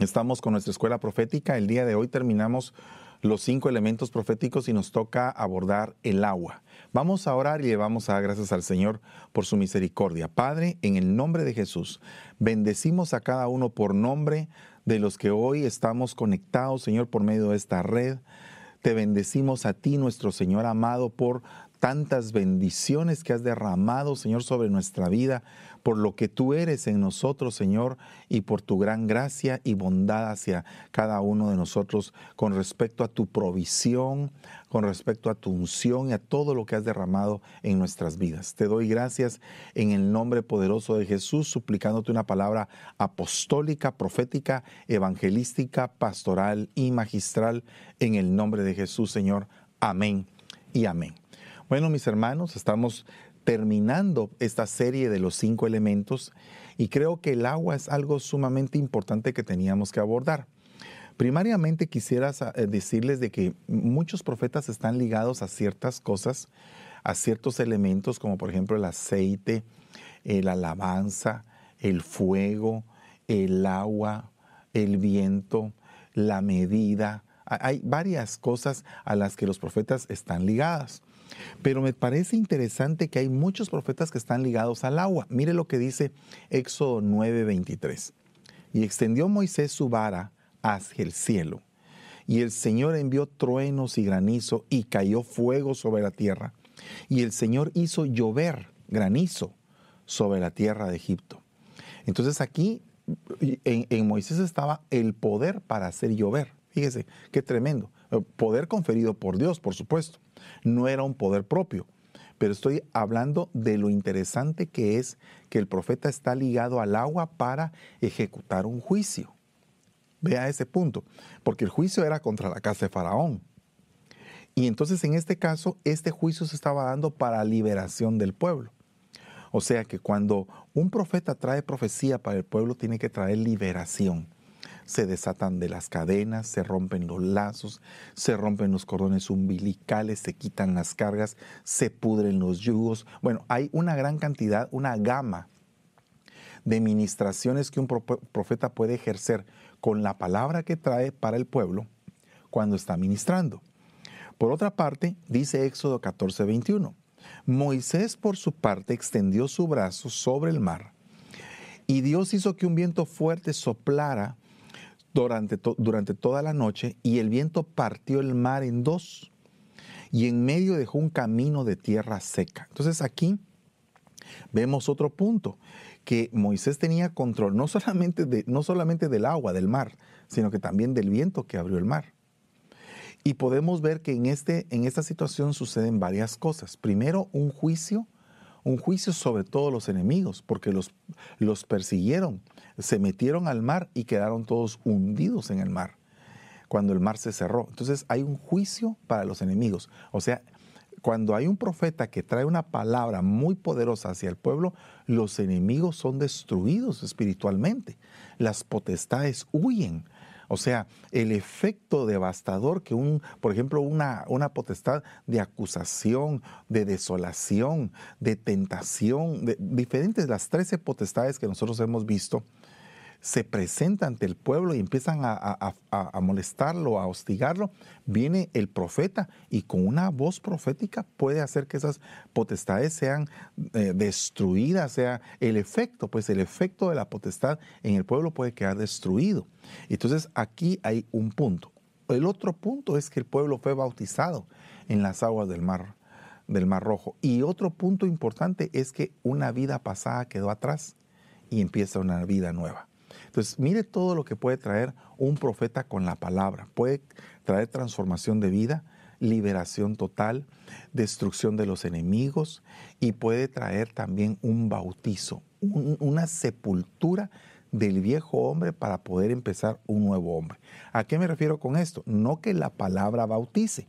Estamos con nuestra escuela profética. El día de hoy terminamos los cinco elementos proféticos y nos toca abordar el agua. Vamos a orar y le vamos a dar gracias al Señor por su misericordia. Padre, en el nombre de Jesús, bendecimos a cada uno por nombre de los que hoy estamos conectados, Señor, por medio de esta red. Te bendecimos a ti, nuestro Señor amado, por tantas bendiciones que has derramado, Señor, sobre nuestra vida, por lo que tú eres en nosotros, Señor, y por tu gran gracia y bondad hacia cada uno de nosotros con respecto a tu provisión, con respecto a tu unción y a todo lo que has derramado en nuestras vidas. Te doy gracias en el nombre poderoso de Jesús, suplicándote una palabra apostólica, profética, evangelística, pastoral y magistral en el nombre de Jesús, Señor. Amén y amén. Bueno, mis hermanos, estamos terminando esta serie de los cinco elementos y creo que el agua es algo sumamente importante que teníamos que abordar. Primariamente quisiera eh, decirles de que muchos profetas están ligados a ciertas cosas, a ciertos elementos como por ejemplo el aceite, la alabanza, el fuego, el agua, el viento, la medida. Hay varias cosas a las que los profetas están ligadas. Pero me parece interesante que hay muchos profetas que están ligados al agua. Mire lo que dice Éxodo 9:23. Y extendió Moisés su vara hacia el cielo. Y el Señor envió truenos y granizo y cayó fuego sobre la tierra. Y el Señor hizo llover granizo sobre la tierra de Egipto. Entonces aquí en, en Moisés estaba el poder para hacer llover. Fíjese, qué tremendo. Poder conferido por Dios, por supuesto no era un poder propio. Pero estoy hablando de lo interesante que es que el profeta está ligado al agua para ejecutar un juicio. Vea ese punto, porque el juicio era contra la casa de Faraón. Y entonces en este caso, este juicio se estaba dando para liberación del pueblo. O sea que cuando un profeta trae profecía para el pueblo, tiene que traer liberación se desatan de las cadenas, se rompen los lazos, se rompen los cordones umbilicales, se quitan las cargas, se pudren los yugos. Bueno, hay una gran cantidad, una gama de ministraciones que un profeta puede ejercer con la palabra que trae para el pueblo cuando está ministrando. Por otra parte, dice Éxodo 14, 21, Moisés por su parte extendió su brazo sobre el mar y Dios hizo que un viento fuerte soplara durante, durante toda la noche y el viento partió el mar en dos y en medio dejó un camino de tierra seca. Entonces aquí vemos otro punto, que Moisés tenía control no solamente, de, no solamente del agua, del mar, sino que también del viento que abrió el mar. Y podemos ver que en, este, en esta situación suceden varias cosas. Primero, un juicio un juicio sobre todos los enemigos, porque los, los persiguieron, se metieron al mar y quedaron todos hundidos en el mar, cuando el mar se cerró. Entonces hay un juicio para los enemigos. O sea, cuando hay un profeta que trae una palabra muy poderosa hacia el pueblo, los enemigos son destruidos espiritualmente. Las potestades huyen. O sea, el efecto devastador que un, por ejemplo, una, una potestad de acusación, de desolación, de tentación, de diferentes, las trece potestades que nosotros hemos visto, se presenta ante el pueblo y empiezan a, molestarlo, a hostigarlo, viene el profeta y con una voz profética puede hacer que esas potestades sean eh, destruidas, sea el efecto, pues el efecto de la potestad en el pueblo puede quedar destruido. Entonces aquí hay un punto. El otro punto es que el pueblo fue bautizado en las aguas del mar, del mar Rojo. Y otro punto importante es que una vida pasada quedó atrás y empieza una vida nueva. Entonces, mire todo lo que puede traer un profeta con la palabra. Puede traer transformación de vida, liberación total, destrucción de los enemigos y puede traer también un bautizo, una sepultura del viejo hombre para poder empezar un nuevo hombre. ¿A qué me refiero con esto? No que la palabra bautice,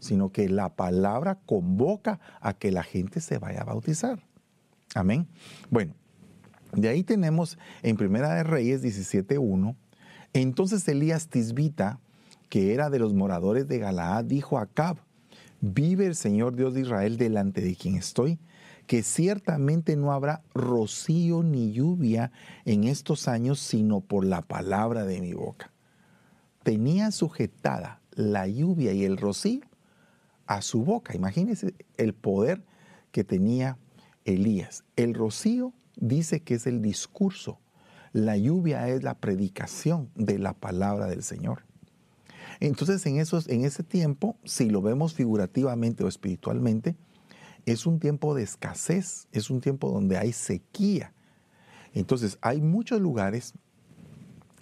sino que la palabra convoca a que la gente se vaya a bautizar. Amén. Bueno, de ahí tenemos en Primera de Reyes 17.1, entonces Elías Tisbita, que era de los moradores de Galaad, dijo a Acab, vive el Señor Dios de Israel delante de quien estoy, que ciertamente no habrá rocío ni lluvia en estos años, sino por la palabra de mi boca. Tenía sujetada la lluvia y el rocío a su boca. Imagínense el poder que tenía Elías. El rocío dice que es el discurso. La lluvia es la predicación de la palabra del Señor. Entonces, en, esos, en ese tiempo, si lo vemos figurativamente o espiritualmente, es un tiempo de escasez, es un tiempo donde hay sequía. Entonces, hay muchos lugares,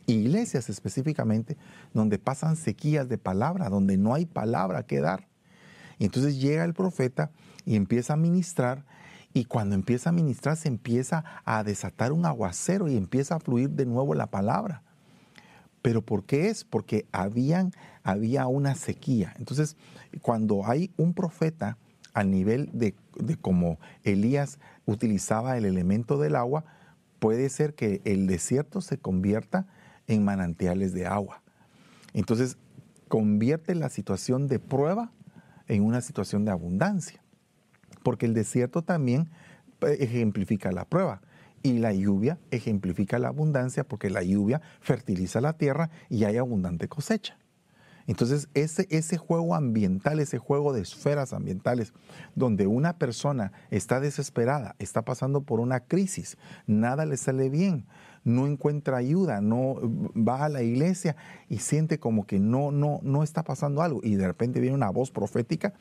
iglesias específicamente, donde pasan sequías de palabra, donde no hay palabra que dar. Entonces llega el profeta y empieza a ministrar, y cuando empieza a ministrar se empieza a desatar un aguacero y empieza a fluir de nuevo la palabra. ¿Pero por qué es? Porque había una sequía. Entonces, cuando hay un profeta al nivel de, de como Elías utilizaba el elemento del agua, puede ser que el desierto se convierta en manantiales de agua. Entonces, convierte la situación de prueba en una situación de abundancia, porque el desierto también eh, ejemplifica la prueba. Y la lluvia ejemplifica la abundancia porque la lluvia fertiliza la tierra y hay abundante cosecha. Entonces, ese, ese juego ambiental, ese juego de esferas ambientales, donde una persona está desesperada, está pasando por una crisis, nada le sale bien, no encuentra ayuda, no va a la iglesia y siente como que no, no, no está pasando algo. Y de repente viene una voz profética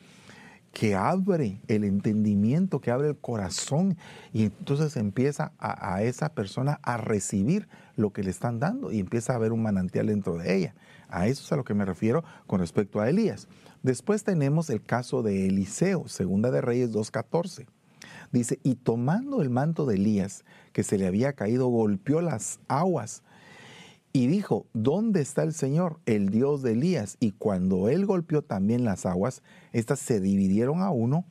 que abre el entendimiento, que abre el corazón y entonces empieza a, esa persona a recibir lo que le están dando y empieza a haber un manantial dentro de ella. A eso es a lo que me refiero con respecto a Elías. Después tenemos el caso de Eliseo, segunda de Reyes 2.14. Dice, y tomando el manto de Elías, que se le había caído, golpeó las aguas y dijo, ¿dónde está el Señor, el Dios de Elías? Y cuando él golpeó también las aguas, éstas se dividieron a uno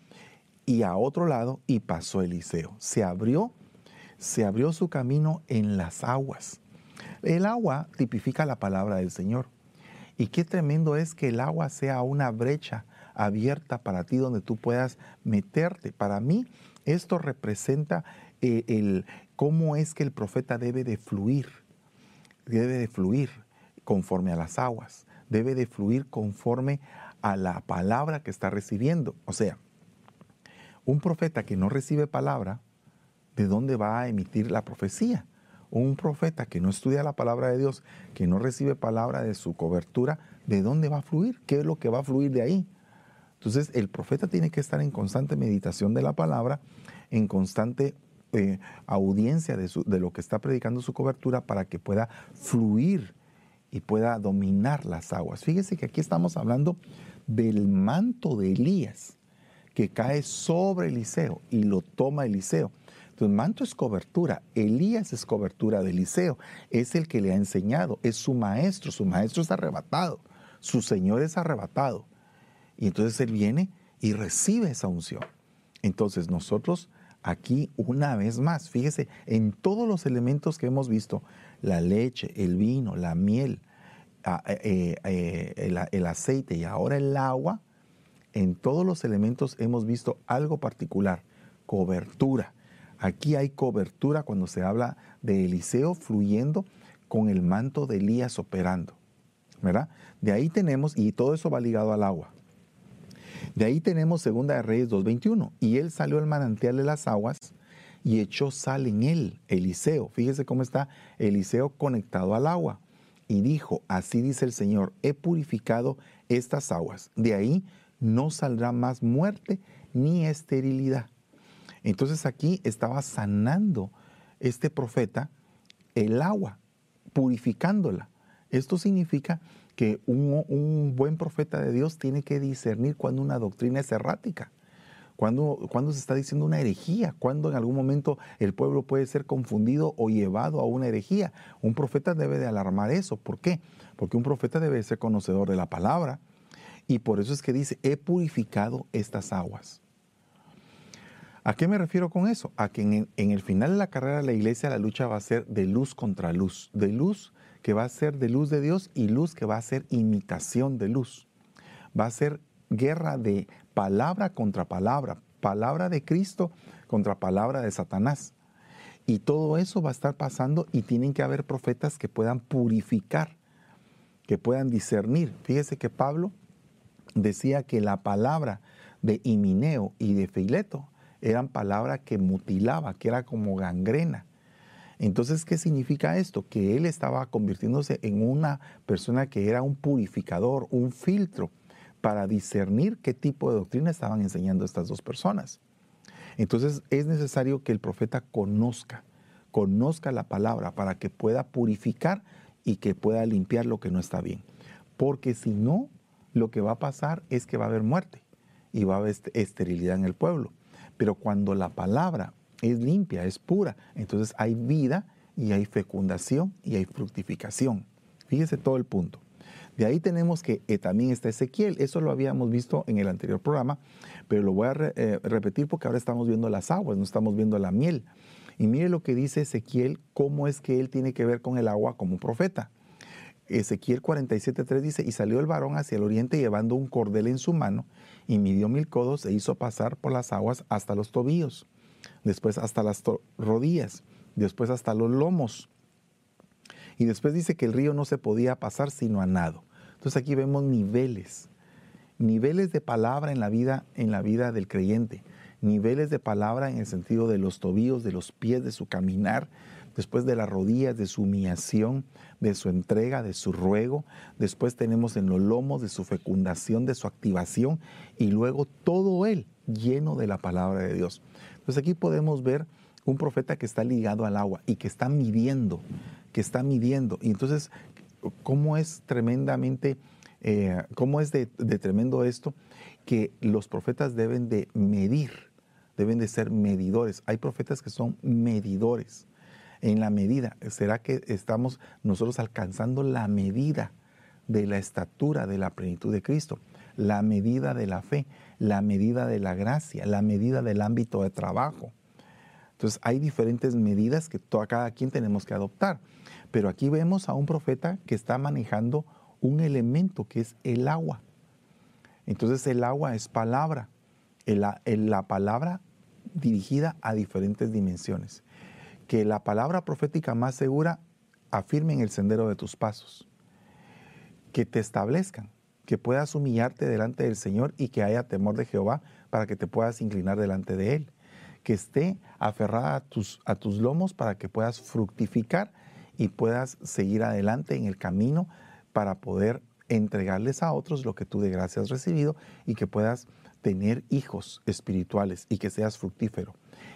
y a otro lado y pasó Eliseo. Se abrió, se abrió su camino en las aguas. El agua tipifica la palabra del Señor. Y qué tremendo es que el agua sea una brecha abierta para ti donde tú puedas meterte. Para mí esto representa eh, el, cómo es que el profeta debe de fluir debe de fluir conforme a las aguas, debe de fluir conforme a la palabra que está recibiendo. O sea, un profeta que no recibe palabra, ¿de dónde va a emitir la profecía? Un profeta que no estudia la palabra de Dios, que no recibe palabra de su cobertura, ¿de dónde va a fluir? ¿Qué es lo que va a fluir de ahí? Entonces el profeta tiene que estar en constante meditación de la palabra, en constante eh, audiencia de, de lo que está predicando su cobertura para que pueda fluir y pueda dominar las aguas. Fíjese que aquí estamos hablando del manto de Elías que cae sobre Eliseo y lo toma Eliseo. Entonces, manto es cobertura, Elías es cobertura de Eliseo, es el que le ha enseñado, es su maestro, su maestro es arrebatado, su Señor es arrebatado. Y entonces él viene y recibe esa unción. Entonces nosotros aquí una vez más, fíjese, en todos los elementos que hemos visto, la leche, el vino, la miel, eh, eh, el, el aceite y ahora el agua, en todos los elementos hemos visto algo particular, cobertura. Aquí hay cobertura cuando se habla de Eliseo fluyendo con el manto de Elías operando. ¿Verdad? De ahí tenemos, y todo eso va ligado al agua. De ahí tenemos Segunda de Reyes 2.21. Y él salió al manantial de las aguas y echó sal en él, Eliseo. Fíjese cómo está Eliseo conectado al agua. Y dijo, así dice el Señor, he purificado estas aguas. De ahí no saldrá más muerte ni esterilidad. Entonces aquí estaba sanando este profeta el agua, purificándola. Esto significa que un, buen profeta de Dios tiene que discernir cuando una doctrina es errática, cuando, cuando se está diciendo una herejía, cuando en algún momento el pueblo puede ser confundido o llevado a una herejía. Un profeta debe de alarmar eso. ¿Por qué? Porque un profeta debe ser conocedor de la palabra. Y por eso es que dice, he purificado estas aguas. ¿A qué me refiero con eso? A que en, en, el final de la carrera de la iglesia la lucha va a ser de luz contra luz, de luz que va a ser de luz de Dios y luz que va a ser imitación de luz. Va a ser guerra de palabra contra palabra, palabra de Cristo contra palabra de Satanás. Y todo eso va a estar pasando y tienen que haber profetas que puedan purificar, que puedan discernir. Fíjese que Pablo decía que la palabra de Himineo y de Fileto eran palabras que mutilaba, que era como gangrena. Entonces, ¿qué significa esto? Que él estaba convirtiéndose en una persona que era un purificador, un filtro para discernir qué tipo de doctrina estaban enseñando estas dos personas. Entonces es necesario que el profeta conozca, conozca la palabra para que pueda purificar y que pueda limpiar lo que no está bien. Porque si no, lo que va a pasar es que va a haber muerte y va a haber esterilidad en el pueblo. Pero cuando la palabra es limpia, es pura, entonces hay vida y hay fecundación y hay fructificación. Fíjese todo el punto. De ahí tenemos que eh, también está Ezequiel. Eso lo habíamos visto en el anterior programa, pero lo voy a eh, repetir porque ahora estamos viendo las aguas, no estamos viendo la miel. Y mire lo que dice Ezequiel, cómo es que él tiene que ver con el agua como profeta. Ezequiel 47.3 dice, y salió el varón hacia el oriente llevando un cordel en su mano, y midió mil codos e hizo pasar por las aguas hasta los tobillos, después hasta las rodillas, después hasta los lomos. Y después dice que el río no se podía pasar sino a nado. Entonces aquí vemos niveles, niveles de palabra en la vida, en la vida del creyente, niveles de palabra en el sentido de los tobillos, de los pies, de su caminar, después de las rodillas, de su humillación, de su entrega, de su ruego, después tenemos en los lomos de su fecundación, de su activación y luego todo él lleno de la palabra de Dios. Entonces aquí podemos ver un profeta que está ligado al agua y que está midiendo, que está midiendo. Y entonces, ¿cómo es tremendamente, eh, cómo es de, de tremendo esto? Que los profetas deben de medir, deben de ser medidores. Hay profetas que son medidores. En la medida, ¿será que estamos nosotros alcanzando la medida de la estatura de la plenitud de Cristo? La medida de la fe, la medida de la gracia, la medida del ámbito de trabajo. Entonces hay diferentes medidas que cada quien tenemos que adoptar. Pero aquí vemos a un profeta que está manejando un elemento que es el agua. Entonces el agua es palabra, la palabra dirigida a diferentes dimensiones. Que la palabra profética más segura afirme en el sendero de tus pasos. Que te establezcan, que puedas humillarte delante del Señor y que haya temor de Jehová para que te puedas inclinar delante de Él que esté aferrada a tus, a tus lomos para que puedas fructificar y puedas seguir adelante en el camino para poder entregarles a otros lo que tú de gracia has recibido y que puedas tener hijos espirituales y que seas fructífero.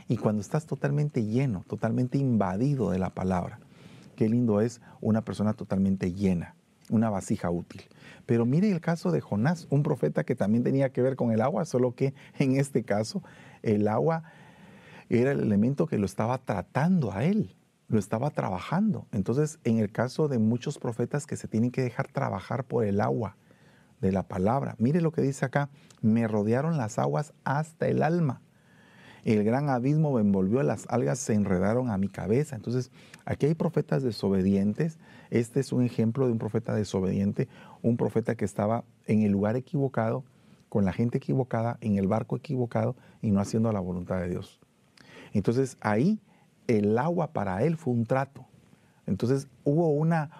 Y cuando estás totalmente lleno, totalmente invadido de la palabra, qué lindo es una persona totalmente llena, una vasija útil. Pero mire el caso de Jonás, un profeta que también tenía que ver con el agua, solo que en este caso el agua era el elemento que lo estaba tratando a él, lo estaba trabajando. Entonces, en el caso de muchos profetas que se tienen que dejar trabajar por el agua de la palabra, mire lo que dice acá, me rodearon las aguas hasta el alma. El gran abismo me envolvió, las algas se enredaron a mi cabeza. Entonces, aquí hay profetas desobedientes. Este es un ejemplo de un profeta desobediente, un profeta que estaba en el lugar equivocado, con la gente equivocada, en el barco equivocado y no haciendo la voluntad de Dios. Entonces ahí el agua para él fue un trato. Entonces hubo una,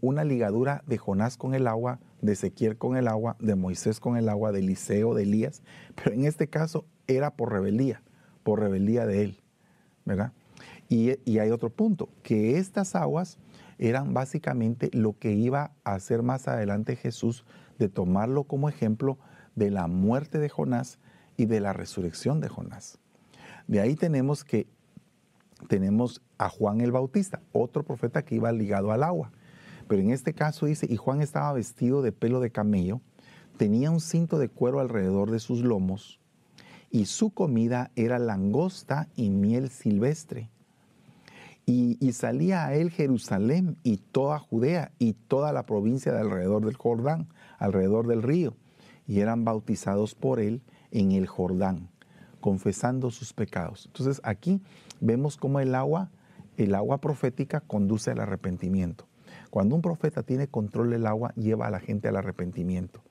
una ligadura de Jonás con el agua, de Ezequiel con el agua, de Moisés con el agua, de Eliseo, de Elías, pero en este caso era por rebeldía, por rebeldía de él, ¿verdad? Y, y hay otro punto, que estas aguas eran básicamente lo que iba a hacer más adelante Jesús de tomarlo como ejemplo de la muerte de Jonás y de la resurrección de Jonás. De ahí tenemos que tenemos a Juan el Bautista, otro profeta que iba ligado al agua. Pero en este caso dice, y Juan estaba vestido de pelo de camello, tenía un cinto de cuero alrededor de sus lomos, y su comida era langosta y miel silvestre. Y, salía a él Jerusalén y toda Judea y toda la provincia de alrededor del Jordán, alrededor del río, y eran bautizados por él en el Jordán confesando sus pecados. Entonces aquí vemos cómo el agua, el agua profética conduce al arrepentimiento. Cuando un profeta tiene control del agua, lleva a la gente al arrepentimiento,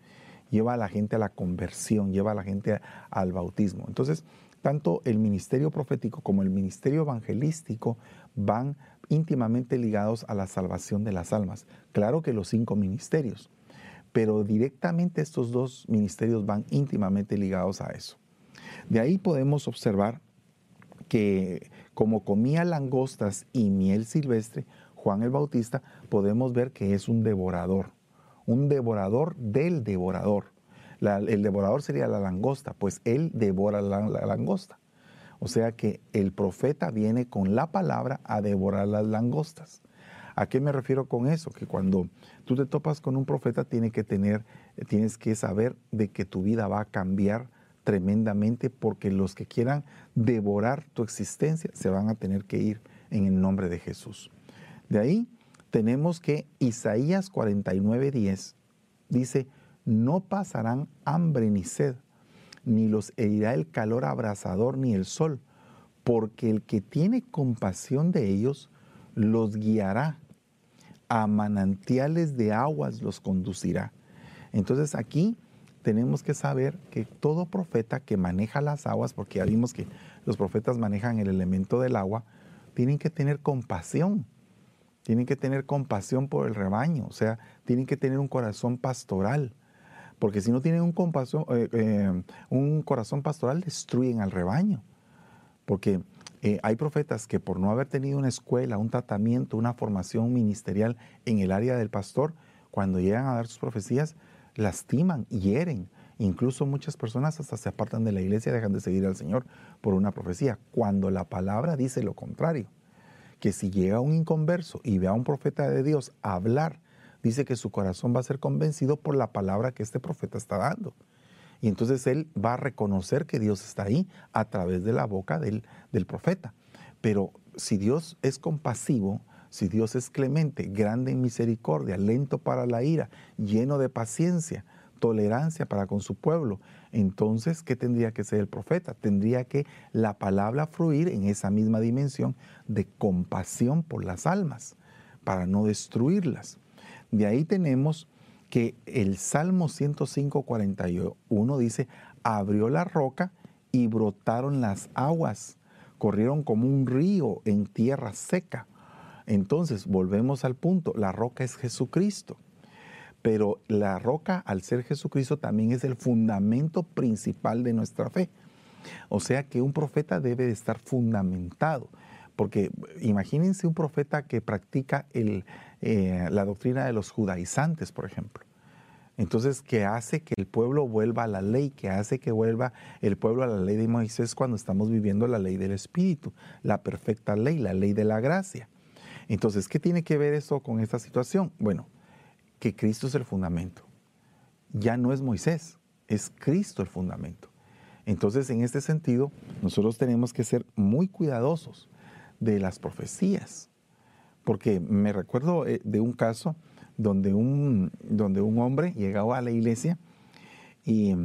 lleva a la gente a la conversión, lleva a la gente al bautismo. Entonces, tanto el ministerio profético como el ministerio evangelístico van íntimamente ligados a la salvación de las almas. Claro que los cinco ministerios, pero directamente estos dos ministerios van íntimamente ligados a eso. De ahí podemos observar que como comía langostas y miel silvestre, Juan el Bautista, podemos ver que es un devorador, un devorador del devorador. el devorador sería la langosta, pues él devora la, la langosta. O sea que el profeta viene con la palabra a devorar las langostas. ¿A qué me refiero con eso? Que cuando tú te topas con un profeta tienes que tener, tienes que saber de que tu vida va a cambiar tremendamente porque los que quieran devorar tu existencia se van a tener que ir en el nombre de Jesús. De ahí tenemos que Isaías 49:10 dice, no pasarán hambre ni sed, ni los herirá el calor abrasador ni el sol, porque el que tiene compasión de ellos los guiará, a manantiales de aguas los conducirá. Entonces aquí tenemos que saber que todo profeta que maneja las aguas, porque ya vimos que los profetas manejan el elemento del agua, tienen que tener compasión, tienen que tener compasión por el rebaño, o sea, tienen que tener un corazón pastoral, porque si no tienen un, compasión, eh, eh, un corazón pastoral, destruyen al rebaño, porque eh, hay profetas que por no haber tenido una escuela, un tratamiento, una formación ministerial en el área del pastor, cuando llegan a dar sus profecías, lastiman, hieren. Incluso muchas personas hasta se apartan de la iglesia, dejan de seguir al Señor por una profecía, cuando la palabra dice lo contrario, que si llega un inconverso y ve a un profeta de Dios hablar, dice que su corazón va a ser convencido por la palabra que este profeta está dando. Y entonces él va a reconocer que Dios está ahí a través de la boca del, del profeta. Pero si Dios es compasivo, si Dios es clemente, grande en misericordia, lento para la ira, lleno de paciencia, tolerancia para con su pueblo, entonces, ¿qué tendría que ser el profeta? Tendría que la palabra fluir en esa misma dimensión de compasión por las almas, para no destruirlas. De ahí tenemos que el Salmo 105, 41 dice, abrió la roca y brotaron las aguas, corrieron como un río en tierra seca. Entonces, volvemos al punto, la roca es Jesucristo. Pero la roca, al ser Jesucristo, también es el fundamento principal de nuestra fe. O sea que un profeta debe de estar fundamentado. Porque imagínense un profeta que practica eh, la doctrina de los judaizantes, por ejemplo. Entonces, que hace que el pueblo vuelva a la ley, que hace que vuelva el pueblo a la ley de Moisés cuando estamos viviendo la ley del Espíritu, la perfecta ley, la ley de la gracia. Entonces, ¿qué tiene que ver eso con esta situación? Bueno, que Cristo es el fundamento. Ya no es Moisés, es Cristo el fundamento. Entonces, en este sentido, nosotros tenemos que ser muy cuidadosos de las profecías, porque me recuerdo eh, de un caso donde un, donde un hombre llegaba a la iglesia y,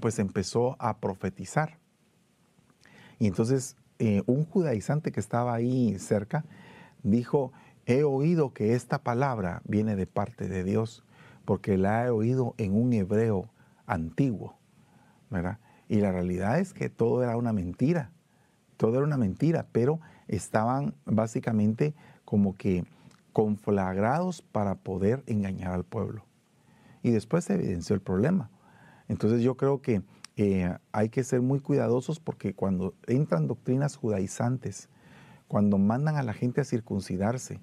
pues empezó a profetizar. Y entonces eh, un judaizante que estaba ahí cerca dijo, he oído que esta palabra viene de parte de Dios, porque la he oído en un hebreo antiguo, ¿verdad? Y la realidad es que todo era una mentira, todo era una mentira, pero estaban básicamente como que conflagrados para poder engañar al pueblo. Y después se evidenció el problema. Entonces yo creo que eh, hay que ser muy cuidadosos porque cuando entran doctrinas judaizantes, cuando mandan a la gente a circuncidarse,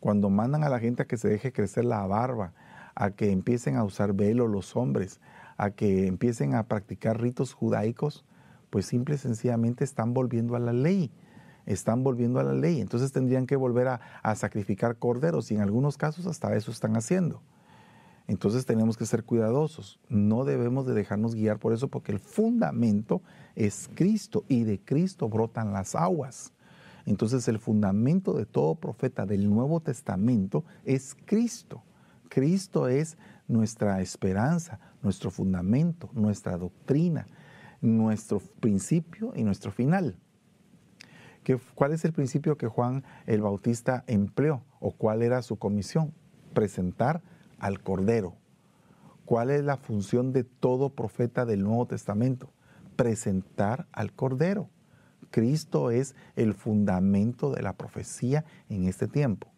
cuando mandan a la gente a que se deje crecer la barba, a que empiecen a usar velo los hombres, a que empiecen a practicar ritos judaicos, pues simple y sencillamente están volviendo a la ley, están volviendo a la ley. Entonces tendrían que volver a, a sacrificar corderos y en algunos casos hasta eso están haciendo. Entonces tenemos que ser cuidadosos. No debemos de dejarnos guiar por eso porque el fundamento es Cristo y de Cristo brotan las aguas. Entonces el fundamento de todo profeta del Nuevo Testamento es Cristo. Cristo es nuestra esperanza, nuestro fundamento, nuestra doctrina, nuestro principio y nuestro final. ¿Cuál es el principio que Juan el Bautista empleó o cuál era su comisión? Presentar al Cordero. ¿Cuál es la función de todo profeta del Nuevo Testamento? presentar al Cordero. Cristo es el fundamento de la profecía en este tiempo.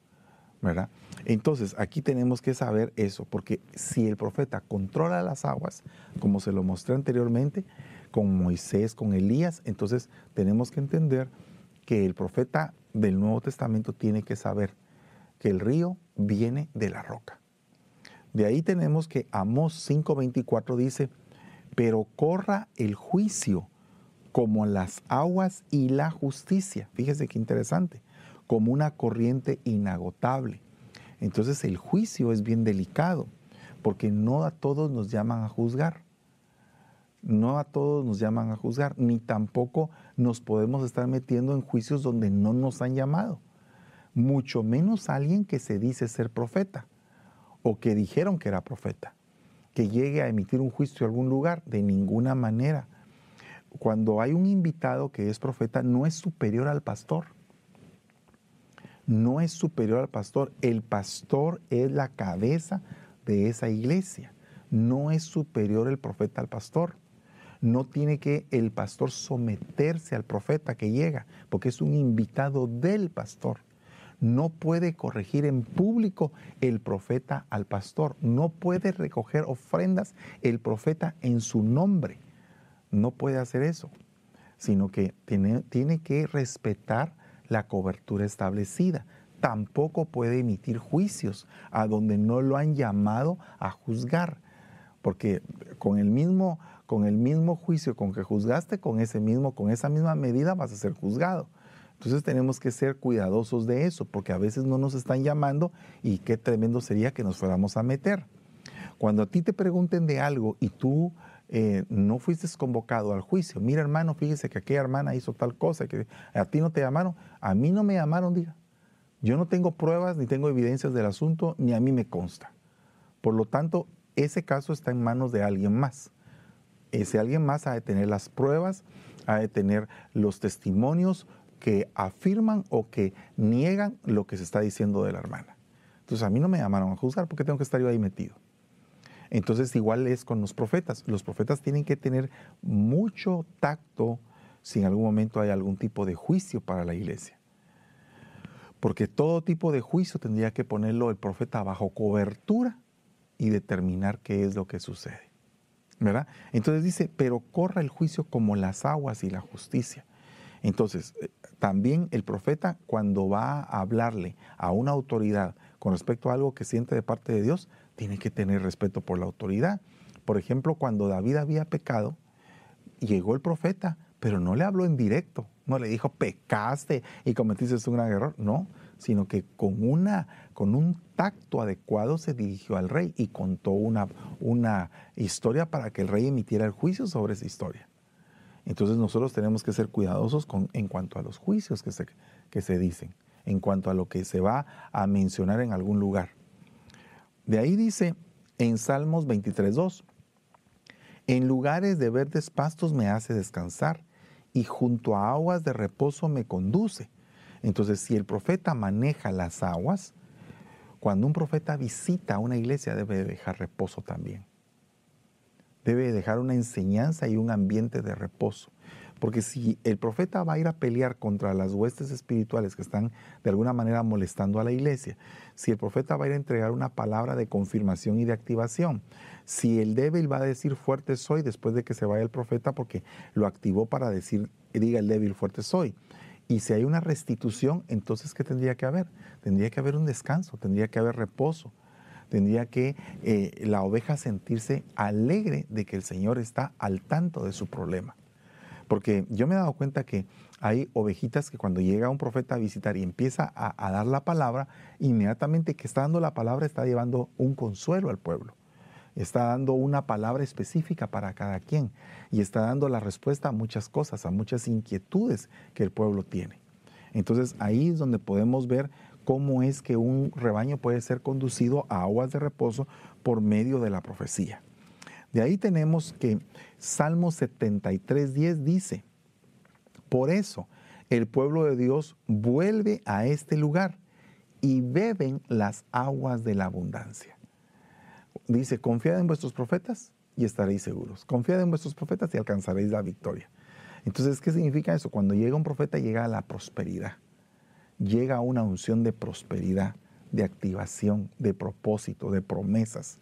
¿verdad? Entonces, aquí tenemos que saber eso, porque si el profeta controla las aguas, como se lo mostré anteriormente, con Moisés, con Elías, entonces tenemos que entender que el profeta del Nuevo Testamento tiene que saber que el río viene de la roca. De ahí tenemos que Amós 5:24 dice, pero corra el juicio como las aguas y la justicia. Fíjese qué interesante como una corriente inagotable. Entonces el juicio es bien delicado, porque no a todos nos llaman a juzgar. No a todos nos llaman a juzgar, ni tampoco nos podemos estar metiendo en juicios donde no nos han llamado. Mucho menos alguien que se dice ser profeta o que dijeron que era profeta, que llegue a emitir un juicio en algún lugar, de ninguna manera. Cuando hay un invitado que es profeta, no es superior al pastor no es superior al pastor. El pastor es la cabeza de esa iglesia. No es superior el profeta al pastor. No tiene que el pastor someterse al profeta que llega, porque es un invitado del pastor. No puede corregir en público el profeta al pastor. No puede recoger ofrendas el profeta en su nombre. No puede hacer eso, sino que tiene, tiene que respetar la cobertura establecida. Tampoco puede emitir juicios a donde no lo han llamado a juzgar, porque con el mismo, con el mismo juicio con que juzgaste, con ese mismo, con esa misma medida vas a ser juzgado. Entonces tenemos que ser cuidadosos de eso, porque a veces no nos están llamando y qué tremendo sería que nos fuéramos a meter. Cuando a ti te pregunten de algo y tú eh, no fuiste convocado al juicio. Mira, hermano, fíjese que aquella hermana hizo tal cosa, que a ti no te llamaron, a mí no me llamaron, diga. Yo no tengo pruebas ni tengo evidencias del asunto, ni a mí me consta. Por lo tanto, ese caso está en manos de alguien más. Ese alguien más ha de tener las pruebas, ha de tener los testimonios que afirman o que niegan lo que se está diciendo de la hermana. Entonces a mí no me llamaron a juzgar porque tengo que estar yo ahí metido. Entonces igual es con los profetas. Los profetas tienen que tener mucho tacto si en algún momento hay algún tipo de juicio para la iglesia. Porque todo tipo de juicio tendría que ponerlo el profeta bajo cobertura y determinar qué es lo que sucede. ¿Verdad? Entonces dice, pero corra el juicio como las aguas y la justicia. Entonces, eh, también el profeta cuando va a hablarle a una autoridad con respecto a algo que siente de parte de Dios, tiene que tener respeto por la autoridad. Por ejemplo, cuando David había pecado, llegó el profeta, pero no le habló en directo, no le dijo pecaste y cometiste un gran error, no, sino que con, una, con un tacto adecuado se dirigió al rey y contó una, una historia para que el rey emitiera el juicio sobre esa historia. Entonces nosotros tenemos que ser cuidadosos con, en cuanto a los juicios que se, que se dicen, en cuanto a lo que se va a mencionar en algún lugar. De ahí dice en Salmos 23.2, en lugares de verdes pastos me hace descansar y junto a aguas de reposo me conduce. Entonces, si el profeta maneja las aguas, cuando un profeta visita una iglesia debe dejar reposo también. Debe dejar una enseñanza y un ambiente de reposo. Porque si el profeta va a ir a pelear contra las huestes espirituales que están de alguna manera molestando a la iglesia, si el profeta va a ir a entregar una palabra de confirmación y de activación, si el débil va a decir fuerte soy después de que se vaya el profeta porque lo activó para decir, diga el débil fuerte soy. Y si hay una restitución, entonces ¿qué tendría que haber? Tendría que haber un descanso, tendría que haber reposo, tendría que eh, la oveja sentirse alegre de que el Señor está al tanto de su problema. Porque yo me he dado cuenta que hay ovejitas que cuando llega un profeta a visitar y empieza a, dar la palabra, inmediatamente que está dando la palabra está llevando un consuelo al pueblo. Está dando una palabra específica para cada quien y está dando la respuesta a muchas cosas, a muchas inquietudes que el pueblo tiene. Entonces ahí es donde podemos ver cómo es que un rebaño puede ser conducido a aguas de reposo por medio de la profecía. De ahí tenemos que Salmo 73.10 dice, por eso el pueblo de Dios vuelve a este lugar y beben las aguas de la abundancia. Dice, confiad en vuestros profetas y estaréis seguros. Confiad en vuestros profetas y alcanzaréis la victoria. Entonces, ¿qué significa eso? Cuando llega un profeta llega a la prosperidad, llega a una unción de prosperidad, de activación, de propósito, de promesas,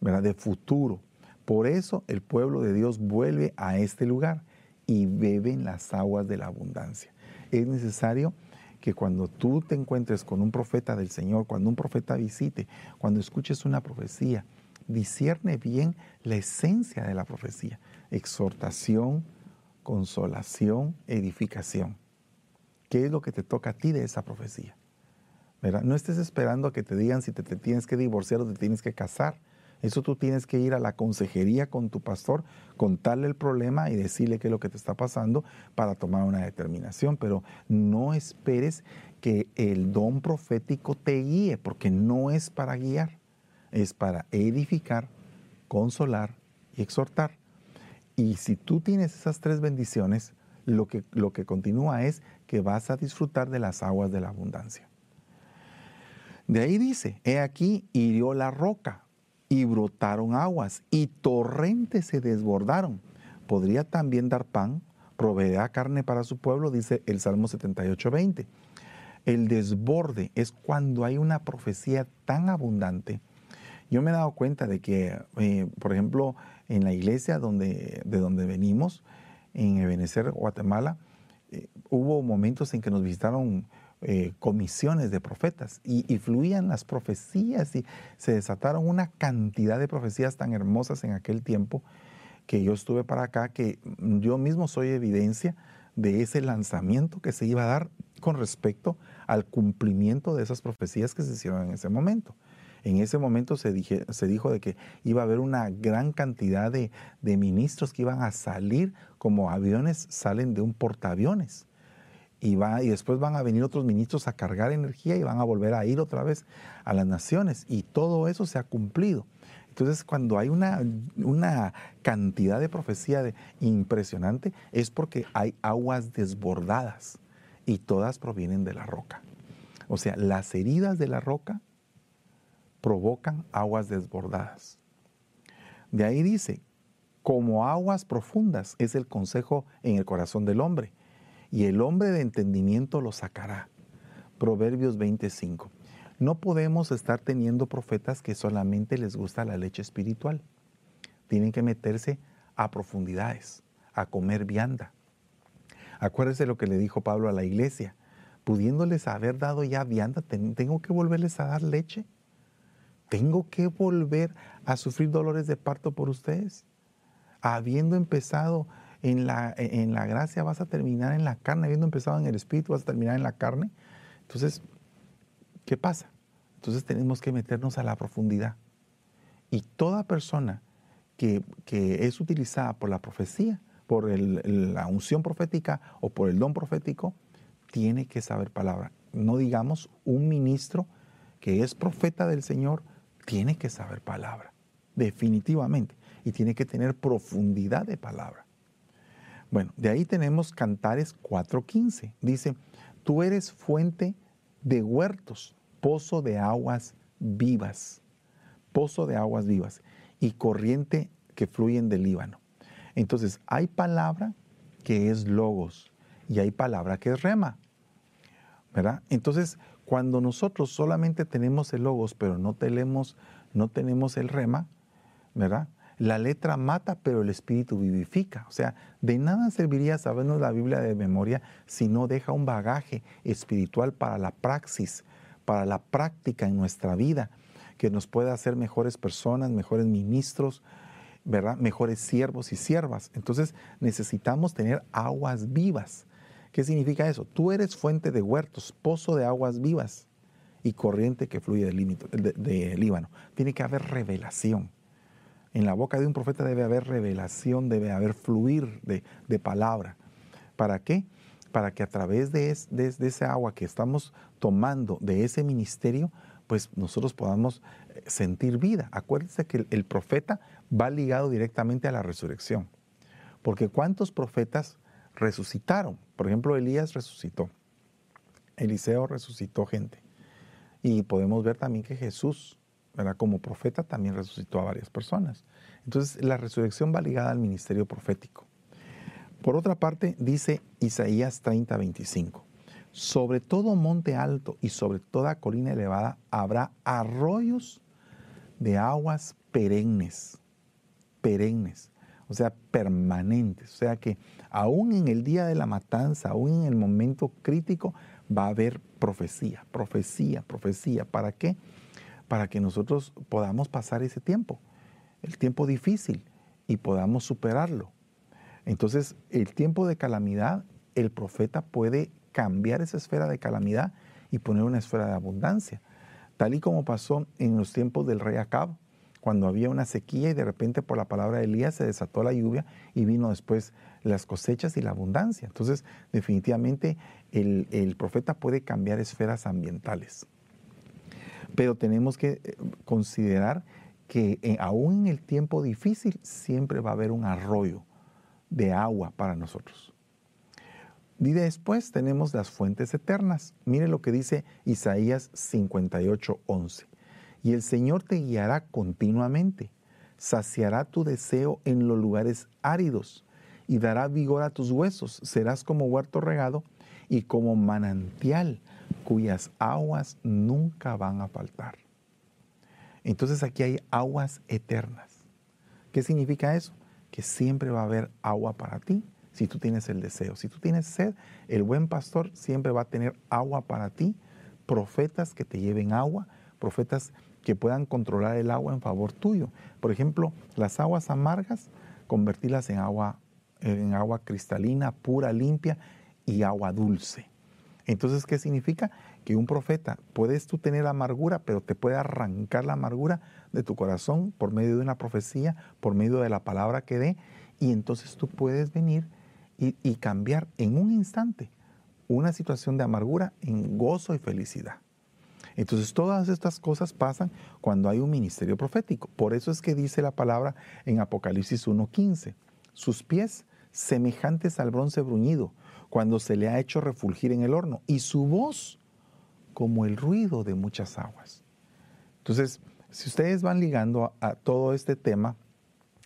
de futuro. Por eso el pueblo de Dios vuelve a este lugar y beben las aguas de la abundancia. Es necesario que cuando tú te encuentres con un profeta del Señor, cuando un profeta visite, cuando escuches una profecía, discierne bien la esencia de la profecía. Exhortación, consolación, edificación. ¿Qué es lo que te toca a ti de esa profecía? No estés esperando a que te digan si te tienes que divorciar o te tienes que casar. Eso tú tienes que ir a la consejería con tu pastor, contarle el problema y decirle qué es lo que te está pasando para tomar una determinación. Pero no esperes que el don profético te guíe, porque no es para guiar, es para edificar, consolar y exhortar. Y si tú tienes esas tres bendiciones, lo que, lo que continúa es que vas a disfrutar de las aguas de la abundancia. De ahí dice, he aquí hirió la roca, y brotaron aguas y torrentes se desbordaron. Podría también dar pan, proveerá carne para su pueblo, dice el Salmo 78, 20. El desborde es cuando hay una profecía tan abundante. Yo me he dado cuenta de que, eh, por ejemplo, en la iglesia donde, de donde venimos, en Ebenezer, Guatemala, eh, hubo momentos en que nos visitaron eh, comisiones de profetas y, fluían las profecías y se desataron una cantidad de profecías tan hermosas en aquel tiempo que yo estuve para acá, que yo mismo soy evidencia de ese lanzamiento que se iba a dar con respecto al cumplimiento de esas profecías que se hicieron en ese momento. En ese momento se, se dijo de que iba a haber una gran cantidad de ministros que iban a salir como aviones salen de un portaaviones y, va, y después van a venir otros ministros a cargar energía y van a volver a ir otra vez a las naciones. Y todo eso se ha cumplido. Entonces, cuando hay una, una cantidad de profecía impresionante, es porque hay aguas desbordadas y todas provienen de la roca. O sea, las heridas de la roca provocan aguas desbordadas. De ahí dice, como aguas profundas es el consejo en el corazón del hombre y el hombre de entendimiento lo sacará. Proverbios 25. No podemos estar teniendo profetas que solamente les gusta la leche espiritual. Tienen que meterse a profundidades, a comer vianda. Acuérdese lo que le dijo Pablo a la iglesia. Pudiéndoles haber dado ya vianda, ¿tengo que volverles a dar leche? ¿Tengo que volver a sufrir dolores de parto por ustedes? Habiendo empezado en la, en la gracia vas a terminar en la carne, habiendo empezado en el espíritu vas a terminar en la carne. Entonces, ¿qué pasa? Entonces tenemos que meternos a la profundidad. Y toda persona que, es utilizada por la profecía, por la unción profética o por el don profético, tiene que saber palabra. No digamos un ministro que es profeta del Señor, tiene que saber palabra, definitivamente. Y tiene que tener profundidad de palabra. Bueno, de ahí tenemos Cantares 4.15. Dice, tú eres fuente de huertos, pozo de aguas vivas, pozo de aguas vivas y corriente que fluyen del Líbano. Entonces, hay palabra que es logos y hay palabra que es rema. ¿Verdad? Entonces, cuando nosotros solamente tenemos el logos, pero no tenemos, no tenemos el rema, ¿verdad? La letra mata, pero el espíritu vivifica. O sea, de nada serviría sabernos la Biblia de memoria si no deja un bagaje espiritual para la praxis, para la práctica en nuestra vida, que nos pueda hacer mejores personas, mejores ministros, ¿verdad? Mejores siervos y siervas. Entonces necesitamos tener aguas vivas. ¿Qué significa eso? Tú eres fuente de huertos, pozo de aguas vivas y corriente que fluye del Líbano. Tiene que haber revelación. En la boca de un profeta debe haber revelación, debe haber fluir de, palabra. ¿Para qué? Para que a través de, ese agua que estamos tomando de ese ministerio, pues nosotros podamos eh, sentir vida. Acuérdense que el, profeta va ligado directamente a la resurrección. Porque ¿cuántos profetas resucitaron? Por ejemplo, Elías resucitó. Eliseo resucitó gente. Y podemos ver también que Jesús como profeta también resucitó a varias personas. Entonces la resurrección va ligada al ministerio profético. Por otra parte, dice Isaías 30, 25, sobre todo monte alto y sobre toda colina elevada habrá arroyos de aguas perennes, perennes, o sea, permanentes. O sea que aún en el día de la matanza, aún en el momento crítico, va a haber profecía, profecía, profecía. ¿Para qué? Para que nosotros podamos pasar ese tiempo, el tiempo difícil, y podamos superarlo. Entonces, el tiempo de calamidad, el profeta puede cambiar esa esfera de calamidad y poner una esfera de abundancia, tal y como pasó en los tiempos del rey Acab, cuando había una sequía y de repente por la palabra de Elías se desató la lluvia y vino después las cosechas y la abundancia. Entonces, definitivamente el, el profeta puede cambiar esferas ambientales. Pero tenemos que eh, considerar que eh, aún en el tiempo difícil siempre va a haber un arroyo de agua para nosotros. Y después tenemos las fuentes eternas. Mire lo que dice Isaías 58, 11. Y el Señor te guiará continuamente, saciará tu deseo en los lugares áridos y dará vigor a tus huesos. Serás como huerto regado y como manantial cuyas aguas nunca van a faltar. Entonces aquí hay aguas eternas. ¿Qué significa eso? Que siempre va a haber agua para ti si tú tienes el deseo. Si tú tienes sed, el buen pastor siempre va a tener agua para ti, profetas que te lleven agua, profetas que puedan controlar el agua en favor tuyo. Por ejemplo, las aguas amargas, convertirlas en agua, en agua cristalina, pura, limpia y agua dulce. Entonces, ¿qué significa? Que un profeta, puedes tú tener amargura, pero te puede arrancar la amargura de tu corazón por medio de una profecía, por medio de la palabra que dé, y entonces tú puedes venir y, y cambiar en un instante una situación de amargura en gozo y felicidad. Entonces todas estas cosas pasan cuando hay un ministerio profético. Por eso es que dice la palabra en Apocalipsis 1.15, sus pies semejantes al bronce bruñido, cuando se le ha hecho refulgir en el horno, y su voz como el ruido de muchas aguas. Entonces, si ustedes van ligando a, todo este tema,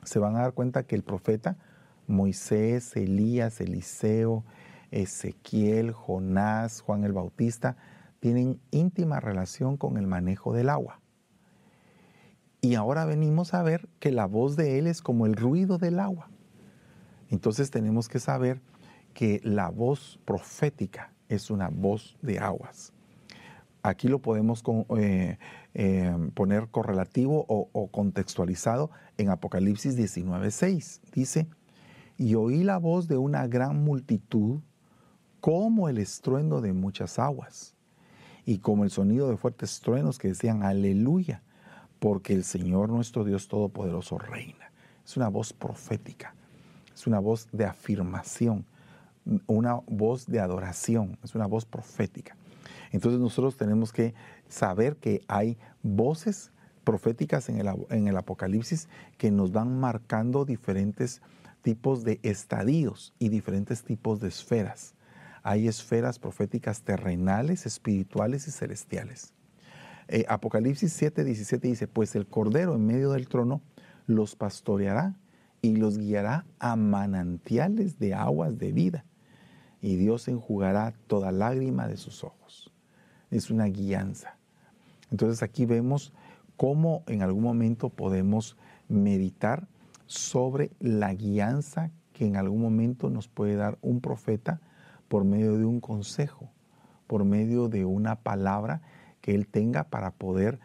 se van a dar cuenta que el profeta, Moisés, Elías, Eliseo, Ezequiel, Jonás, Juan el Bautista, tienen íntima relación con el manejo del agua. Y ahora venimos a ver que la voz de Él es como el ruido del agua. Entonces tenemos que saber que la voz profética es una voz de aguas. Aquí lo podemos eh, eh, poner correlativo o, o, contextualizado en Apocalipsis 19.6. Dice, y oí la voz de una gran multitud como el estruendo de muchas aguas y como el sonido de fuertes truenos que decían aleluya, porque el Señor nuestro Dios Todopoderoso reina. Es una voz profética, es una voz de afirmación, una voz de adoración, es una voz profética. Entonces nosotros tenemos que saber que hay voces proféticas en el, en el Apocalipsis que nos van marcando diferentes tipos de estadios y diferentes tipos de esferas hay esferas proféticas terrenales, espirituales y celestiales. Eh, Apocalipsis 7, 17 dice, pues el Cordero en medio del trono los pastoreará y los guiará a manantiales de aguas de vida, y Dios enjugará toda lágrima de sus ojos. Es una guianza. Entonces aquí vemos cómo en algún momento podemos meditar sobre la guianza que en algún momento nos puede dar un profeta por medio de un consejo, por medio de una palabra que Él tenga para poder,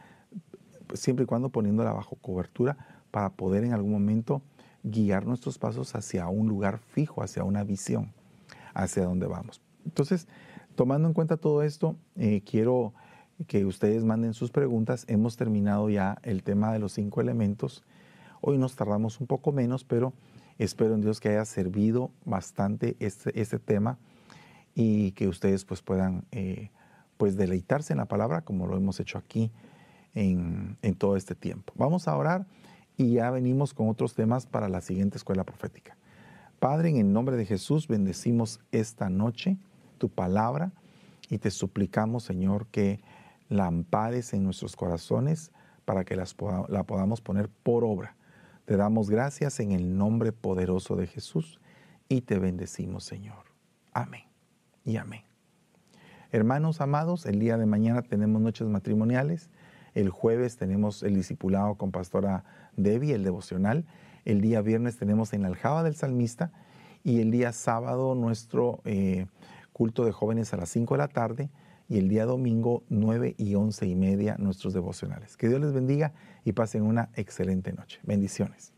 siempre y cuando poniéndola bajo cobertura, para poder en algún momento guiar nuestros pasos hacia un lugar fijo, hacia una visión, hacia donde vamos. Entonces, tomando en cuenta todo esto, eh, quiero que ustedes manden sus preguntas. Hemos terminado ya el tema de los cinco elementos. Hoy nos tardamos un poco menos, pero espero en Dios que haya servido bastante este, este tema y que ustedes pues puedan eh, pues deleitarse en la palabra como lo hemos hecho aquí en, en todo este tiempo. Vamos a orar y ya venimos con otros temas para la siguiente escuela profética. Padre, en el nombre de Jesús bendecimos esta noche tu palabra y te suplicamos, Señor, que la ampares en nuestros corazones para que las la podamos poner por obra. Te damos gracias en el nombre poderoso de Jesús y te bendecimos, Señor. Amén y amén. Hermanos amados, el día de mañana tenemos noches matrimoniales. El jueves tenemos el discipulado con Pastora Debbie, el devocional. El día viernes tenemos en la aljaba del salmista. Y el día sábado nuestro eh, culto de jóvenes a las 5 de la tarde. Y el día domingo 9 y 11 y media nuestros devocionales. Que Dios les bendiga y pasen una excelente noche. Bendiciones.